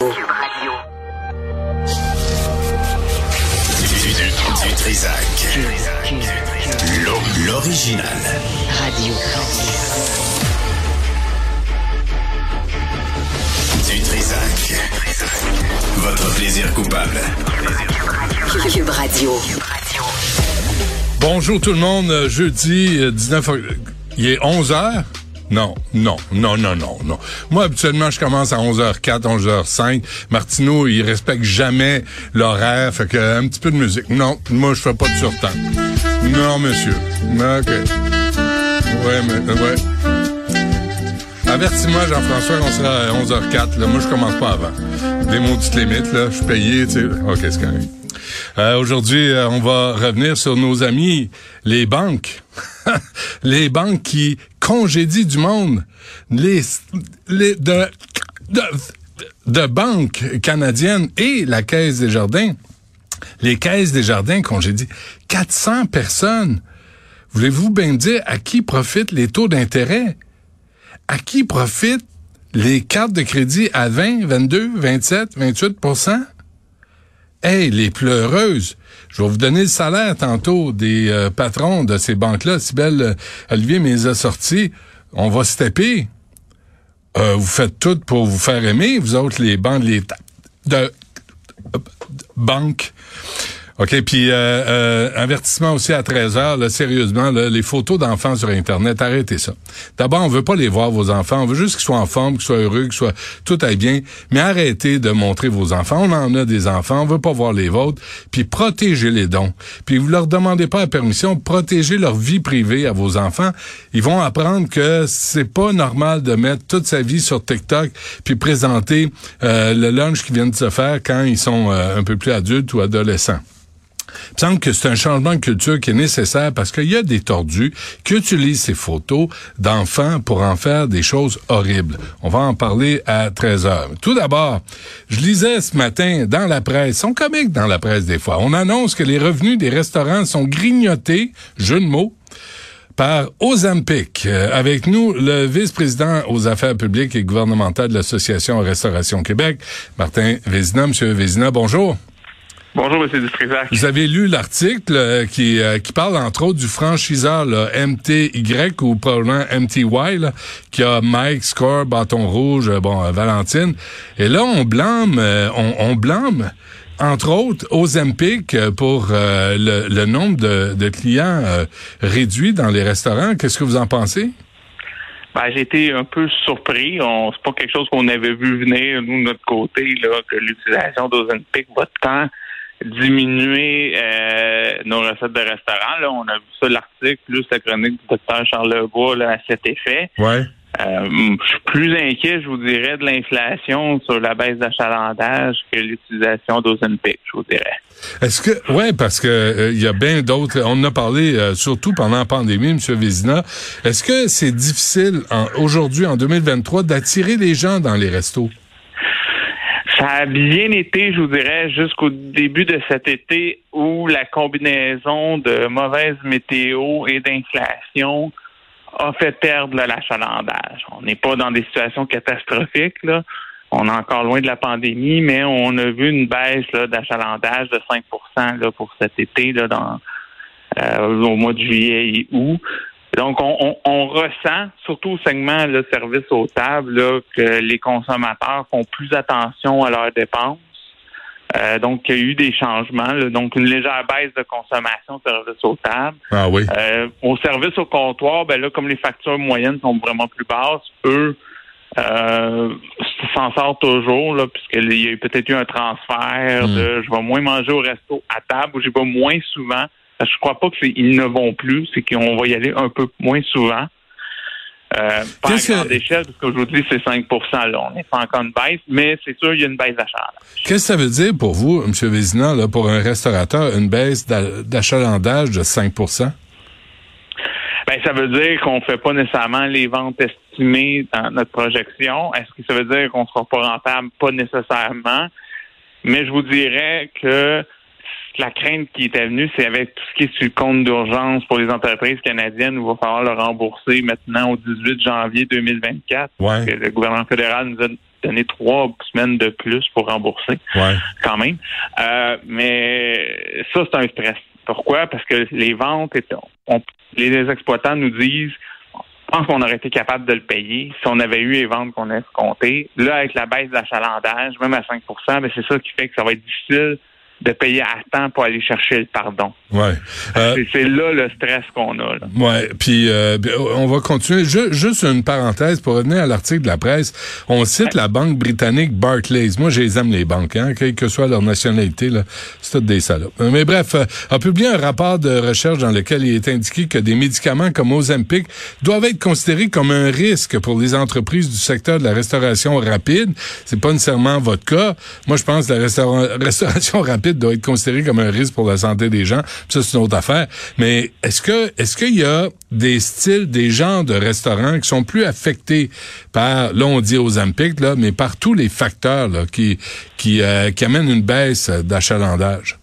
Radio. Du, du Trisac. L'o- L'original. Radio. Du Trisac. Votre plaisir coupable. Cube Radio. Bonjour tout le monde, Euh, jeudi euh, 19 oct- il est 11 heures? Non, non, non, non, non, non. Moi, habituellement, je commence à 11h04, 11h05. Martineau, il respecte jamais l'horaire, fait que un petit peu de musique. Non, moi, je fais pas de surtemps. Non, monsieur. OK. Ouais, mais, euh, ouais. Avertis-moi, Jean-François, on sera à 11h04. Là. Moi, je commence pas avant. Des maudites limites, là. Je suis payé, tu sais. OK, c'est. Euh, Aujourd'hui, euh, on va revenir sur nos amis, les banques. les banques qui congédient du monde. Les, de, de, banques canadiennes et la Caisse des Jardins. Les caisses des jardins congédient 400 personnes. Voulez-vous bien dire à qui profitent les taux d'intérêt? À qui profitent les cartes de crédit à 20, 22, 27, 28 Hey, les pleureuses! Je vais vous donner le salaire tantôt des euh, patrons de ces banques-là. Sibelle euh, Olivier me les a sortis. On va se taper. Euh, vous faites tout pour vous faire aimer, vous autres, les banques, de, de- de banques. OK, puis euh, euh, avertissement aussi à 13 heures, là, sérieusement, là, les photos d'enfants sur Internet, arrêtez ça. D'abord, on veut pas les voir, vos enfants. On veut juste qu'ils soient en forme, qu'ils soient heureux, qu'ils soient tout aille bien. Mais arrêtez de montrer vos enfants. On en a des enfants, on veut pas voir les vôtres. Puis protégez les dons. Puis vous leur demandez pas la permission, protégez leur vie privée à vos enfants. Ils vont apprendre que c'est pas normal de mettre toute sa vie sur TikTok puis présenter euh, le lunch qu'ils viennent de se faire quand ils sont euh, un peu plus adultes ou adolescents. Il me semble que c'est un changement de culture qui est nécessaire parce qu'il y a des tordus qui utilisent ces photos d'enfants pour en faire des choses horribles. On va en parler à 13 heures. Tout d'abord, je lisais ce matin dans la presse, sont comiques dans la presse des fois, on annonce que les revenus des restaurants sont grignotés, jeu de mots, par Ozempic. Euh, avec nous, le vice-président aux affaires publiques et gouvernementales de l'Association Restauration Québec, Martin Vézina. Monsieur Vézina, bonjour. Bonjour, M. Dutrisac. Vous avez lu l'article euh, qui, euh, qui parle entre autres du franchiseur là, MTY ou probablement MTY là, qui a Mike, Score, Bâton Rouge, euh, bon, euh, Valentine. Et là, on blâme, euh, on, on blâme entre autres Ozempic pour euh, le, le nombre de, de clients euh, réduits dans les restaurants. Qu'est-ce que vous en pensez? Ben, j'ai été un peu surpris. C'est pas quelque chose qu'on avait vu venir, nous, de notre côté, là, que l'utilisation d'Ozempic va tant diminuer euh, nos recettes de restaurant. Là, on a vu ça, l'article, plus la chronique du docteur Charles Lebois là, à cet effet. Ouais. Euh, je suis plus inquiet, je vous dirais, de l'inflation sur la baisse d'achalandage que l'utilisation d'Ozempic, je vous dirais. Est-ce que ouais parce que euh, il y a bien d'autres on en a parlé euh, surtout pendant la pandémie monsieur Vézina. Est-ce que c'est difficile en- aujourd'hui en 2023 d'attirer les gens dans les restos? Ça a bien été, je vous dirais, jusqu'au début de cet été où la combinaison de mauvaise météo et d'inflation a fait perdre l'achalandage. On n'est pas dans des situations catastrophiques, là. On est encore loin de la pandémie, mais on a vu une baisse d'achalandage de 5 là, pour cet été là, dans, euh, au mois de juillet et août. Donc, on, on, on ressent, surtout au segment le service aux tables, là, que les consommateurs font plus attention à leurs dépenses. Euh, donc, il y a eu des changements, là. donc une légère baisse de consommation de service aux tables. Ah oui. Euh, au service au comptoir, ben là, comme les factures moyennes sont vraiment plus basses, eux euh, s'en sortent toujours, là, puisqu'il y a eu peut-être eu un transfert Mm. de je vais moins manger au resto à table ou j'y vais moins souvent. Parce que Je crois pas que c'est ils ne vont plus, c'est qu'on va y aller un peu moins souvent. Euh, pas à Qu'est-ce que- grande échelle, parce qu'aujourd'hui, c'est 5 là. On pas encore une baisse, mais c'est sûr, il y a une baisse d'achat. Qu'est-ce que ça veut dire pour vous, M. Vézina, là, pour un restaurateur, une baisse d'a- d'achalandage de 5% Ben, ça veut dire qu'on fait pas nécessairement les ventes estimées dans notre projection. Est-ce que ça veut dire qu'on sera pas rentable? Pas nécessairement. Mais je vous dirais que la crainte qui était venue, c'est avec tout ce qui est sur le compte d'urgence pour les entreprises canadiennes où il va falloir le rembourser maintenant au 18 janvier 2024. Ouais. Que le gouvernement fédéral nous a donner trois semaines de plus pour rembourser, Ouais. quand même. Euh, mais ça, c'est un stress. Pourquoi? Parce que les ventes, on- les exploitants nous disent, je pense qu'on aurait été capable de le payer si on avait eu les ventes qu'on a escomptées. Là, avec la baisse de l'achalandage, même à 5% ben, c'est ça qui fait que ça va être difficile de payer à temps pour aller chercher le pardon. Ouais. Euh, C'est- là le stress qu'on a. Là. Ouais, puis euh, puis, on va continuer. Ju- juste une parenthèse pour revenir à l'article de la presse. On cite la banque britannique Barclays. Moi, je les aime les banques, hein, quelle que soit leur nationalité. là, C'est toutes des salopes. Euh, Mais bref, euh, a publié un rapport de recherche dans lequel il est indiqué que des médicaments comme Ozempic doivent être considérés comme un risque pour les entreprises du secteur de la restauration rapide. C'est pas nécessairement votre cas. Moi, je pense que la restaura- restauration rapide doit être considérée comme un risque pour la santé des gens. Puis ça, c'est une autre affaire. Mais est-ce que est-ce qu'il y a des styles, des genres de restaurants qui sont plus affectés par, là, on dit Ozempic, là, mais par tous les facteurs là, qui qui, euh, amènent une baisse d'achalandage?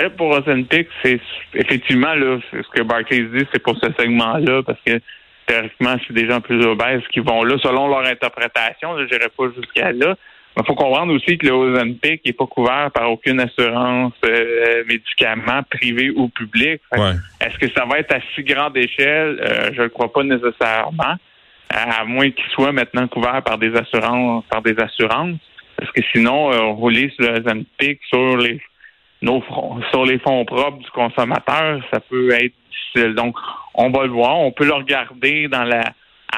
Là, pour Ozempic, c'est effectivement là, ce que Barclays dit, c'est pour ce segment-là, parce que théoriquement, c'est des gens plus obèses qui vont là, selon leur interprétation. Je n'irai pas jusqu'à là. Il faut comprendre aussi que le Ozempic n'est pas couvert par aucune assurance euh, médicaments privés ou que Ouais. Est-ce que ça va être à si grande échelle? Euh, je ne crois pas nécessairement, à moins qu'il soit maintenant couvert par des assurances, par des assurances. Parce que sinon, euh, rouler sur le Ozempic sur les nos fonds, sur les fonds propres du consommateur, ça peut être difficile. Donc, on va le voir, on peut le regarder dans la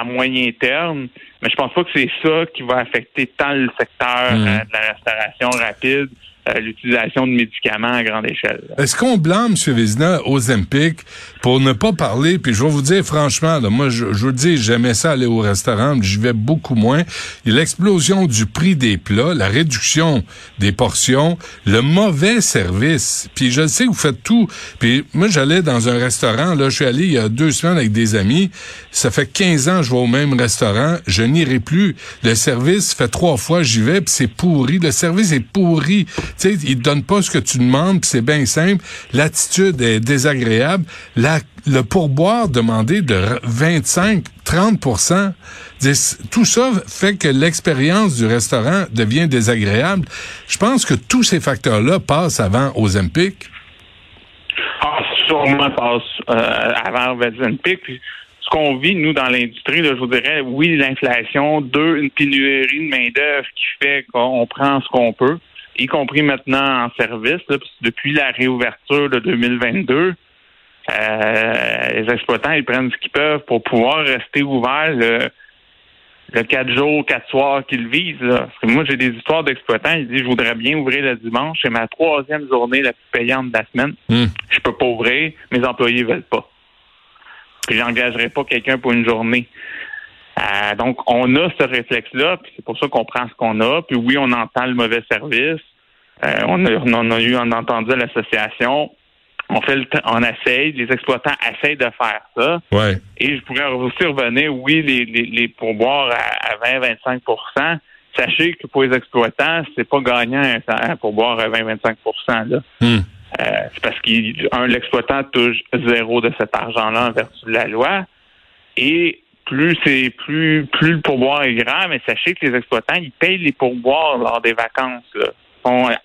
à moyen terme, mais je pense pas que c'est ça qui va affecter tant le secteur Mhm. euh, de la restauration rapide, l'utilisation de médicaments à grande échelle. Est-ce qu'on blâme, M. Vézina, Ozempic pour ne pas parler, puis je vais vous dire franchement, là, moi, je, je vous dis, j'aimais ça aller au restaurant, j'y vais beaucoup moins. L'explosion du prix des plats, la réduction des portions, le mauvais service, puis je sais que vous faites tout. Puis moi, j'allais dans un restaurant, là, je suis allé il y a deux semaines avec des amis, ça fait 15 ans que je vais au même restaurant, je n'irai plus. Le service fait trois fois j'y vais, puis c'est pourri. Le service est pourri. Sais, il te donne pas ce que tu demandes, c'est bien simple. L'attitude est désagréable. La, le pourboire demandé de 25-30 Dis- Tout ça fait que l'expérience du restaurant devient désagréable. Je pense que tous ces facteurs-là passent avant Ozempic. Ah, sûrement passe euh, avant. Puis, ce qu'on vit, nous, dans l'industrie, je vous dirais, oui, l'inflation, deux, une pénurie de main-d'œuvre qui fait qu'on prend ce qu'on peut, y compris maintenant en service, là, depuis la réouverture de 2022, euh, les exploitants, ils prennent ce qu'ils peuvent pour pouvoir rester ouverts le, le quatre jours, quatre soirs qu'ils visent. Là. Parce que moi, j'ai des histoires d'exploitants, ils disent, je voudrais bien ouvrir le dimanche, c'est ma troisième journée la plus payante de la semaine. Hmm. Je peux pas ouvrir, mes employés veulent pas. Puis j'engagerai pas quelqu'un pour une journée. Euh, donc, on a ce réflexe-là, puis c'est pour ça qu'on prend ce qu'on a. Puis oui, on entend le mauvais service. Euh, on, a, on a eu, on a entendu à l'association. On fait le on essaye, les exploitants essayent de faire ça. Ouais. Et je pourrais aussi revenir, oui, les, les, les pourboires à, à 20-25% Sachez que pour les exploitants, c'est pas gagnant un, pourboire à 20-25 là. Hmm. Euh, c'est parce que l'exploitant touche zéro de cet argent-là en vertu de la loi. Et plus c'est plus plus le pourboire est grand, mais sachez que les exploitants, ils payent les pourboires lors des vacances. Là.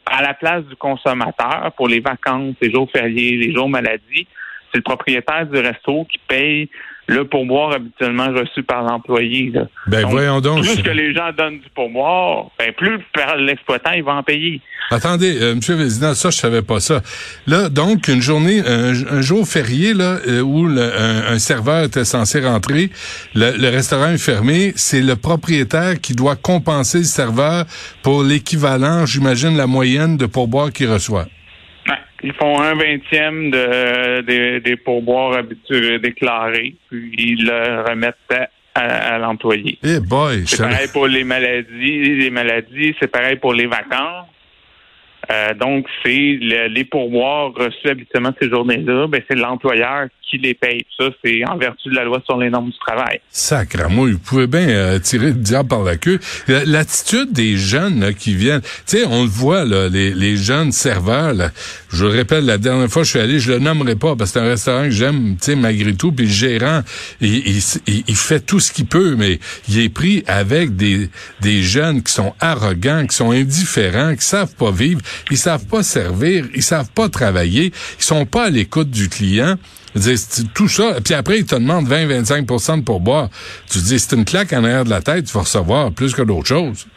À la place du consommateur pour les vacances, les jours fériés, les jours maladie. C'est le propriétaire du resto qui paye le pourboire habituellement reçu par l'employé. Ben Donc, voyons donc. Plus que les gens donnent du pourboire, ben plus l'exploitant, il va en payer. Attendez, euh, Monsieur Vézina, ça je savais pas ça. Là, donc une journée, un, un jour férié là euh, où le- un, un serveur était censé rentrer, le, le restaurant est fermé, c'est le propriétaire qui doit compenser le serveur pour l'équivalent, j'imagine la moyenne de pourboire qu'il reçoit. Ils font un vingtième de, des- des pourboires habituels déclarés, puis ils le remettent à, à- à l'employé. Eh C'est pareil pour les maladies, les maladies, c'est pareil pour les vacances. Euh, donc, c'est le- les pourboires reçus habituellement ces journées-là, ben, c'est l'employeur qui les paye. Ça, c'est en vertu de la loi sur les normes du travail. Sacrement, vous pouvez bien euh, tirer le diable par la queue. La- L'attitude des jeunes là, qui viennent, tu sais, on le voit, là, les, les jeunes serveurs, là, je le répète, la dernière fois que je suis allé, je le nommerai pas, parce que c'est un restaurant que j'aime, tu sais, malgré tout, puis le gérant, il, fait tout ce qu'il peut, mais il est pris avec des, des jeunes qui sont arrogants, qui sont indifférents, qui savent pas vivre, ils savent pas servir, ils savent pas travailler, ils sont pas à l'écoute du client. Tout ça. Puis après, ils te demandent 20-25% de pourboire. Tu dis, c'est une claque en arrière de la tête, tu vas recevoir plus que d'autres choses.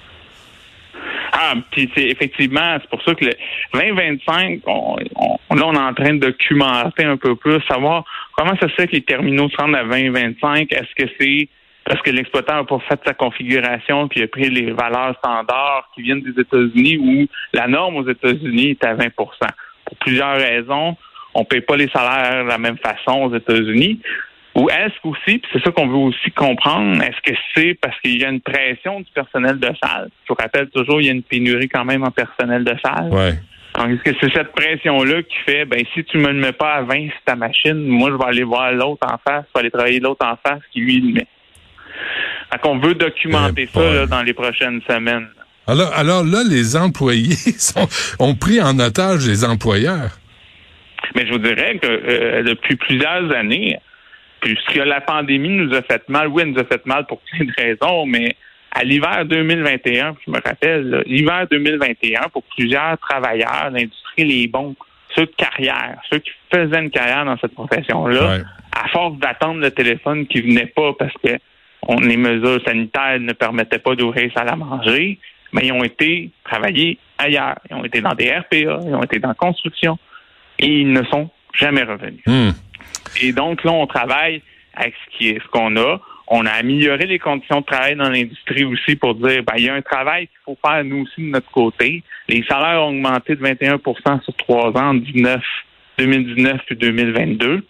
Puis c'est effectivement, c'est pour ça que le 2025, on, là, on est en train de documenter un peu plus, savoir comment ça se fait que les terminaux se rendent à 2025. Est-ce que c'est parce que l'exploitant n'a pas fait sa configuration puis a pris les valeurs standards qui viennent des États-Unis ou la norme aux États-Unis est à 20% Pour plusieurs raisons, on ne paye pas les salaires de la même façon aux États-Unis. Ou est-ce qu'aussi, puis c'est ça qu'on veut aussi comprendre, est-ce que c'est parce qu'il y a une pression du personnel de salle? Je vous rappelle toujours, il y a une pénurie quand même en personnel de salle. Ouais. Donc, est-ce que c'est cette pression-là qui fait, ben, si tu me le mets pas à 20 sur ta machine, moi, je vais aller voir l'autre en face, je vais aller travailler l'autre en face qui, lui, le met. Fait qu'on veut documenter Eh ça là, dans les prochaines semaines. Alors, alors là, les employés sont, ont pris en otage les employeurs. Mais je vous dirais que euh, depuis plusieurs années, puisque la pandémie nous a fait mal, oui, elle nous a fait mal pour plein de raisons, mais à l'hiver 2021, je me rappelle, l'hiver 2021, pour plusieurs travailleurs, l'industrie, les bons, ceux de carrière, ceux qui faisaient une carrière dans cette profession-là, Ouais. à force d'attendre le téléphone qui venait pas parce que on, les mesures sanitaires ne permettaient pas d'ouvrir salle à manger, mais ils ont été travailler ailleurs. Ils ont été dans des RPA, ils ont été dans la construction et ils ne sont jamais revenus. Hmm. Et donc là, on travaille avec ce qui est ce qu'on a. On a amélioré les conditions de travail dans l'industrie aussi pour dire ben, il y a un travail qu'il faut faire nous aussi de notre côté. Les salaires ont augmenté de 21% sur trois ans en 19, 2019 puis 2022.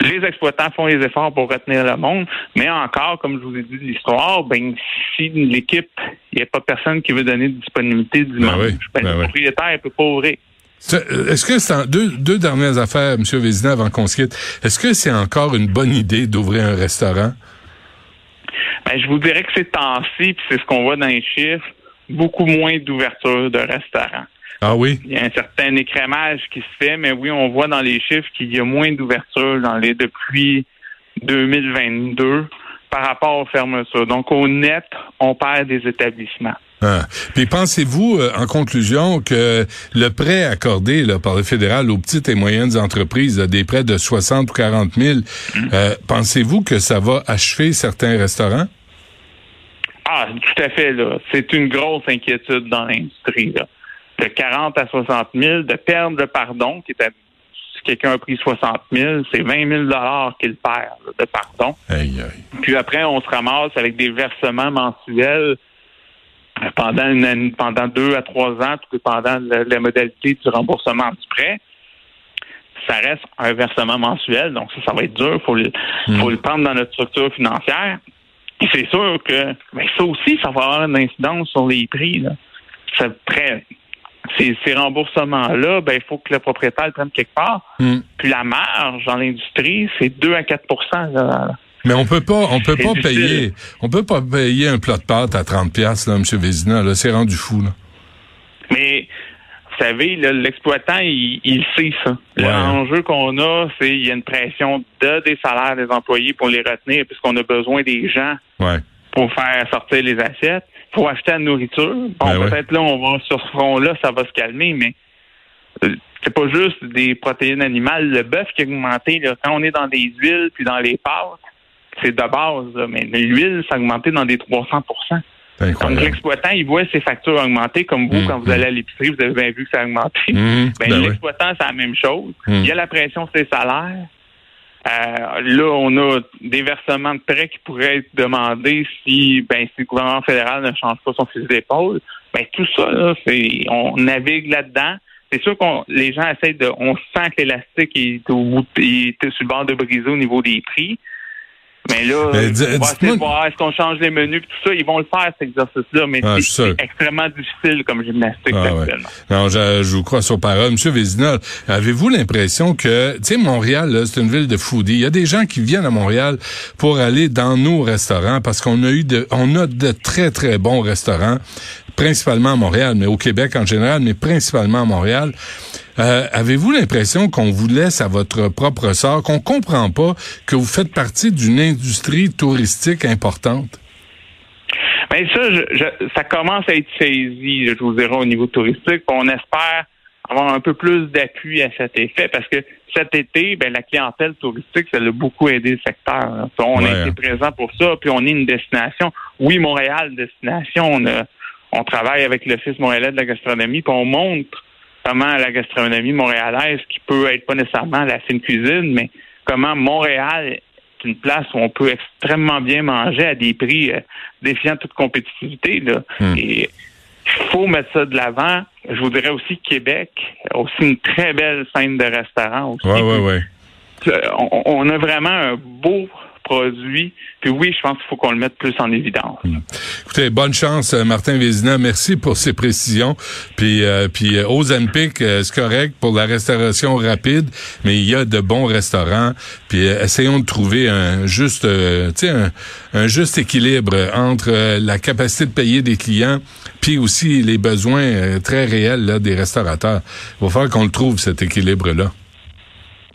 Les exploitants font les efforts pour retenir le monde, mais encore, comme je vous ai dit l'histoire, ben si l'équipe, il n'y a pas personne qui veut donner de disponibilité dimanche, oui, ben, ben le propriétaire ne peut pas ouvrir. C'est- Est-ce que c'est deux, deux dernières affaires, M. Vézina, avant qu'on se quitte. Est-ce que c'est encore une bonne idée d'ouvrir un restaurant? Ben, je vous dirais que c'est temps-ci, puis c'est ce qu'on voit dans les chiffres, beaucoup moins d'ouverture de restaurants. Ah oui? Il y a un certain écrémage qui se fait, mais oui, on voit dans les chiffres qu'il y a moins d'ouverture dans les depuis 2022 par rapport aux fermetures. Donc, au net, on perd des établissements. Ah. Puis pensez-vous, euh, en conclusion, que le prêt accordé là, par le fédéral aux petites et moyennes entreprises, là, des prêts de 60 ou 40 000, euh, pensez-vous que ça va achever certains restaurants? Ah, tout à fait, là. C'est une grosse inquiétude dans l'industrie, là. De 40 à 60 000, de perdre le pardon, qui est à- si quelqu'un a pris 60 000, c'est 20 000 qu'il perd, là, de pardon. Aïe, aïe. Puis après, on se ramasse avec des versements mensuels pendant une pendant deux à trois ans, tout dépendant de la, modalité du remboursement du prêt. Ça reste un versement mensuel, donc ça, ça va être dur. Il faut, le, faut le prendre dans notre structure financière. Et c'est sûr que ben, ça aussi, ça va avoir une incidence sur les prix. Là. Ce prêt, ces, ces remboursements-là, ben, il faut que le propriétaire le prenne quelque part. Hmm. Puis la marge dans l'industrie, c'est 2 à 4 là. Mais on peut pas, on peut pas difficile. payer, on peut pas payer un plat de pâtes à 30 pièces là, M. Vézina, là, c'est rendu fou, là. Mais vous savez, l'exploitant, il, il sait ça. Ouais. L'enjeu qu'on a, c'est il y a une pression de des salaires des employés pour les retenir, puisqu'on a besoin des gens Ouais. pour faire sortir les assiettes. Faut acheter la nourriture. Bon, Ben ouais. peut-être là, on va sur ce front-là, ça va se calmer, mais euh, c'est pas juste des protéines animales. Le bœuf qui a augmenté, là, quand on est dans des huiles puis dans les pâtes, c'est de base, là, mais l'huile, ça a augmenté dans des 300 C'est donc, l'exploitant, il voit ses factures augmenter, comme vous, Mm, quand vous allez à l'épicerie, vous avez bien vu que ça a augmenté. Mhm, Ben, ben oui. l'exploitant, c'est la même chose. Mm. Il y a la pression sur les salaires. Euh, là, on a des versements de prêts qui pourraient être demandés si, ben, si le gouvernement fédéral ne change pas son fusil d'épaule. Ben, tout ça, là, c'est, on navigue là-dedans. C'est sûr qu'on, les gens essayent de, on sent que l'élastique est au est sur le bord de briser au niveau des prix. Mais là, Mais on dis- va essayer dites-moi- de voir est-ce qu'on change les menus tout ça. Ils vont le faire, cet exercice-là, mais Ah, c'est extrêmement difficile comme gymnastique Ah, ouais. actuellement. Non, je, je vous crois sur parole. Monsieur Vézina, avez-vous l'impression que, tu sais, Montréal, c'est une ville de foodie. Il y a des gens qui viennent à Montréal pour aller dans nos restaurants parce qu'on a eu de, on a de très, très bons restaurants, principalement à Montréal, mais au Québec en général, mais principalement à Montréal. Euh, avez-vous l'impression qu'on vous laisse à votre propre sort, qu'on comprend pas que vous faites partie d'une industrie touristique importante? Mais ça, je, je- ça commence à être saisi, je vous dirais, au niveau touristique. On espère avoir un peu plus d'appui à cet effet parce que cet été, ben, la clientèle touristique, ça a beaucoup aidé le secteur. On Ouais, a hein. été présent pour ça, puis on est une destination. Oui, Montréal, destination. On, a- on travaille avec l'Office montréalais de la gastronomie, puis on montre comment la gastronomie montréalaise, qui peut être pas nécessairement la fine cuisine, mais comment Montréal est une place où on peut extrêmement bien manger à des prix euh, défiant toute compétitivité. Là. Hmm. Et il faut mettre ça de l'avant. Je vous dirais aussi Québec, aussi une très belle scène de restaurants aussi. Ouais, ouais, ouais. Euh, On, on a vraiment un beau produit. Puis oui, je pense qu'il faut qu'on le mette plus en évidence. Écoutez, bonne chance, euh, Martin Vézina. Merci pour ces précisions. Puis, euh, puis euh, Ozempic, euh, c'est correct pour la restauration rapide, mais il y a de bons restaurants. Puis euh, essayons de trouver un juste, euh, un, un juste équilibre entre la capacité de payer des clients, puis aussi les besoins très réels là, des restaurateurs. Il va falloir qu'on le trouve cet équilibre-là.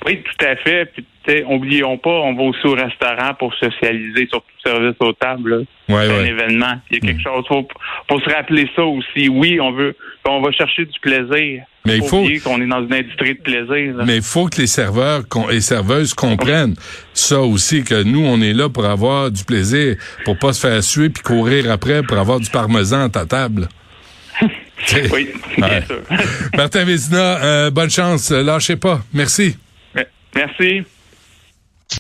Oui, tout à fait. Puis, tu sais, oublions pas, on va aussi au restaurant pour socialiser, surtout service aux tables. Ouais, C'est un événement. Il y a quelque chose. Faut, faut se rappeler ça aussi. Oui, on veut, on va chercher du plaisir. Mais il faut- qu'on est dans une industrie de plaisir. là. Mais il faut que les serveurs et serveuses comprennent ça aussi, que nous, on est là pour avoir du plaisir, pour pas se faire suer puis courir après pour avoir du parmesan à ta table. Oui, bien Ouais. sûr. Martin Vézina, euh, bonne chance. Lâchez pas. Merci. Merci.